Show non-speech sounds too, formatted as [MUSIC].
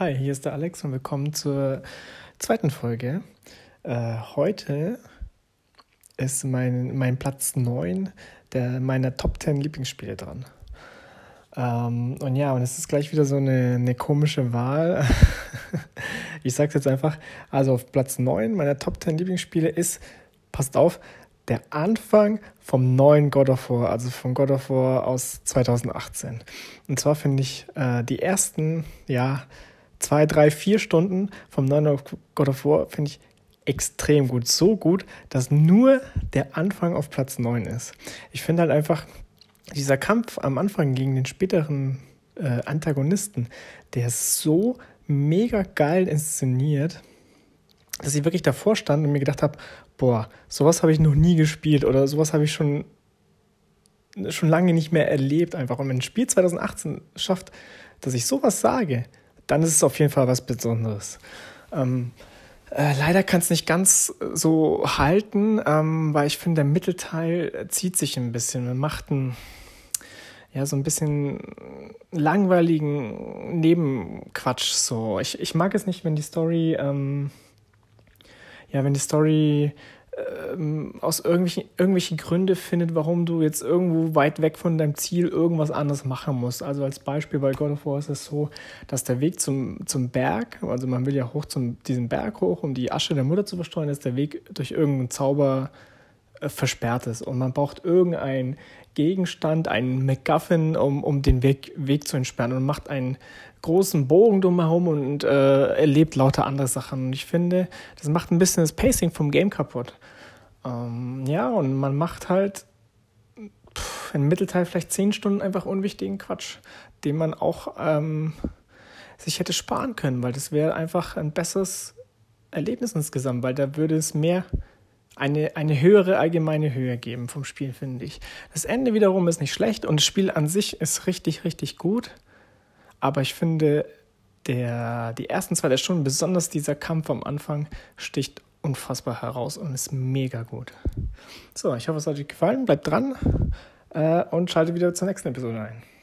Hi, hier ist der Alex und willkommen zur zweiten Folge. Äh, heute ist mein, mein Platz 9 der, meiner Top 10 Lieblingsspiele dran. Ähm, und ja, und es ist gleich wieder so eine, eine komische Wahl. [LAUGHS] ich sag's jetzt einfach. Also auf Platz 9 meiner Top 10 Lieblingsspiele ist, passt auf, der Anfang vom neuen God of War, also von God of War aus 2018. Und zwar finde ich äh, die ersten, ja, zwei, drei, vier Stunden vom neuen God of War finde ich extrem gut. So gut, dass nur der Anfang auf Platz 9 ist. Ich finde halt einfach, dieser Kampf am Anfang gegen den späteren äh, Antagonisten, der ist so mega geil inszeniert, dass ich wirklich davor stand und mir gedacht habe, boah, sowas habe ich noch nie gespielt oder sowas habe ich schon, schon lange nicht mehr erlebt einfach. Und wenn ein Spiel 2018 schafft, dass ich sowas sage, dann ist es auf jeden Fall was Besonderes. Ähm, äh, leider kann es nicht ganz so halten, ähm, weil ich finde, der Mittelteil zieht sich ein bisschen. Man macht einen, ja, so ein bisschen langweiligen Nebenquatsch. So. Ich, ich mag es nicht, wenn die Story ähm, ja, wenn die Story ähm, aus irgendwelchen, irgendwelchen Gründe findet, warum du jetzt irgendwo weit weg von deinem Ziel irgendwas anderes machen musst. Also als Beispiel bei God of War ist es so, dass der Weg zum, zum Berg, also man will ja hoch zum diesen Berg hoch, um die Asche der Mutter zu verstreuen, dass der Weg durch irgendeinen Zauber versperrt ist und man braucht irgendeinen Gegenstand, einen MacGuffin, um, um den Weg, Weg zu entsperren und macht einen großen Bogen drumherum und äh, erlebt lauter andere Sachen. Und ich finde, das macht ein bisschen das Pacing vom Game kaputt. Ähm, ja, und man macht halt pff, im Mittelteil vielleicht zehn Stunden einfach unwichtigen Quatsch, den man auch ähm, sich hätte sparen können, weil das wäre einfach ein besseres Erlebnis insgesamt, weil da würde es mehr eine, eine höhere allgemeine Höhe geben vom Spiel, finde ich. Das Ende wiederum ist nicht schlecht und das Spiel an sich ist richtig, richtig gut. Aber ich finde, der, die ersten zwei der Stunden, besonders dieser Kampf am Anfang, sticht unfassbar heraus und ist mega gut. So, ich hoffe, es hat euch gefallen. Bleibt dran äh, und schaltet wieder zur nächsten Episode ein.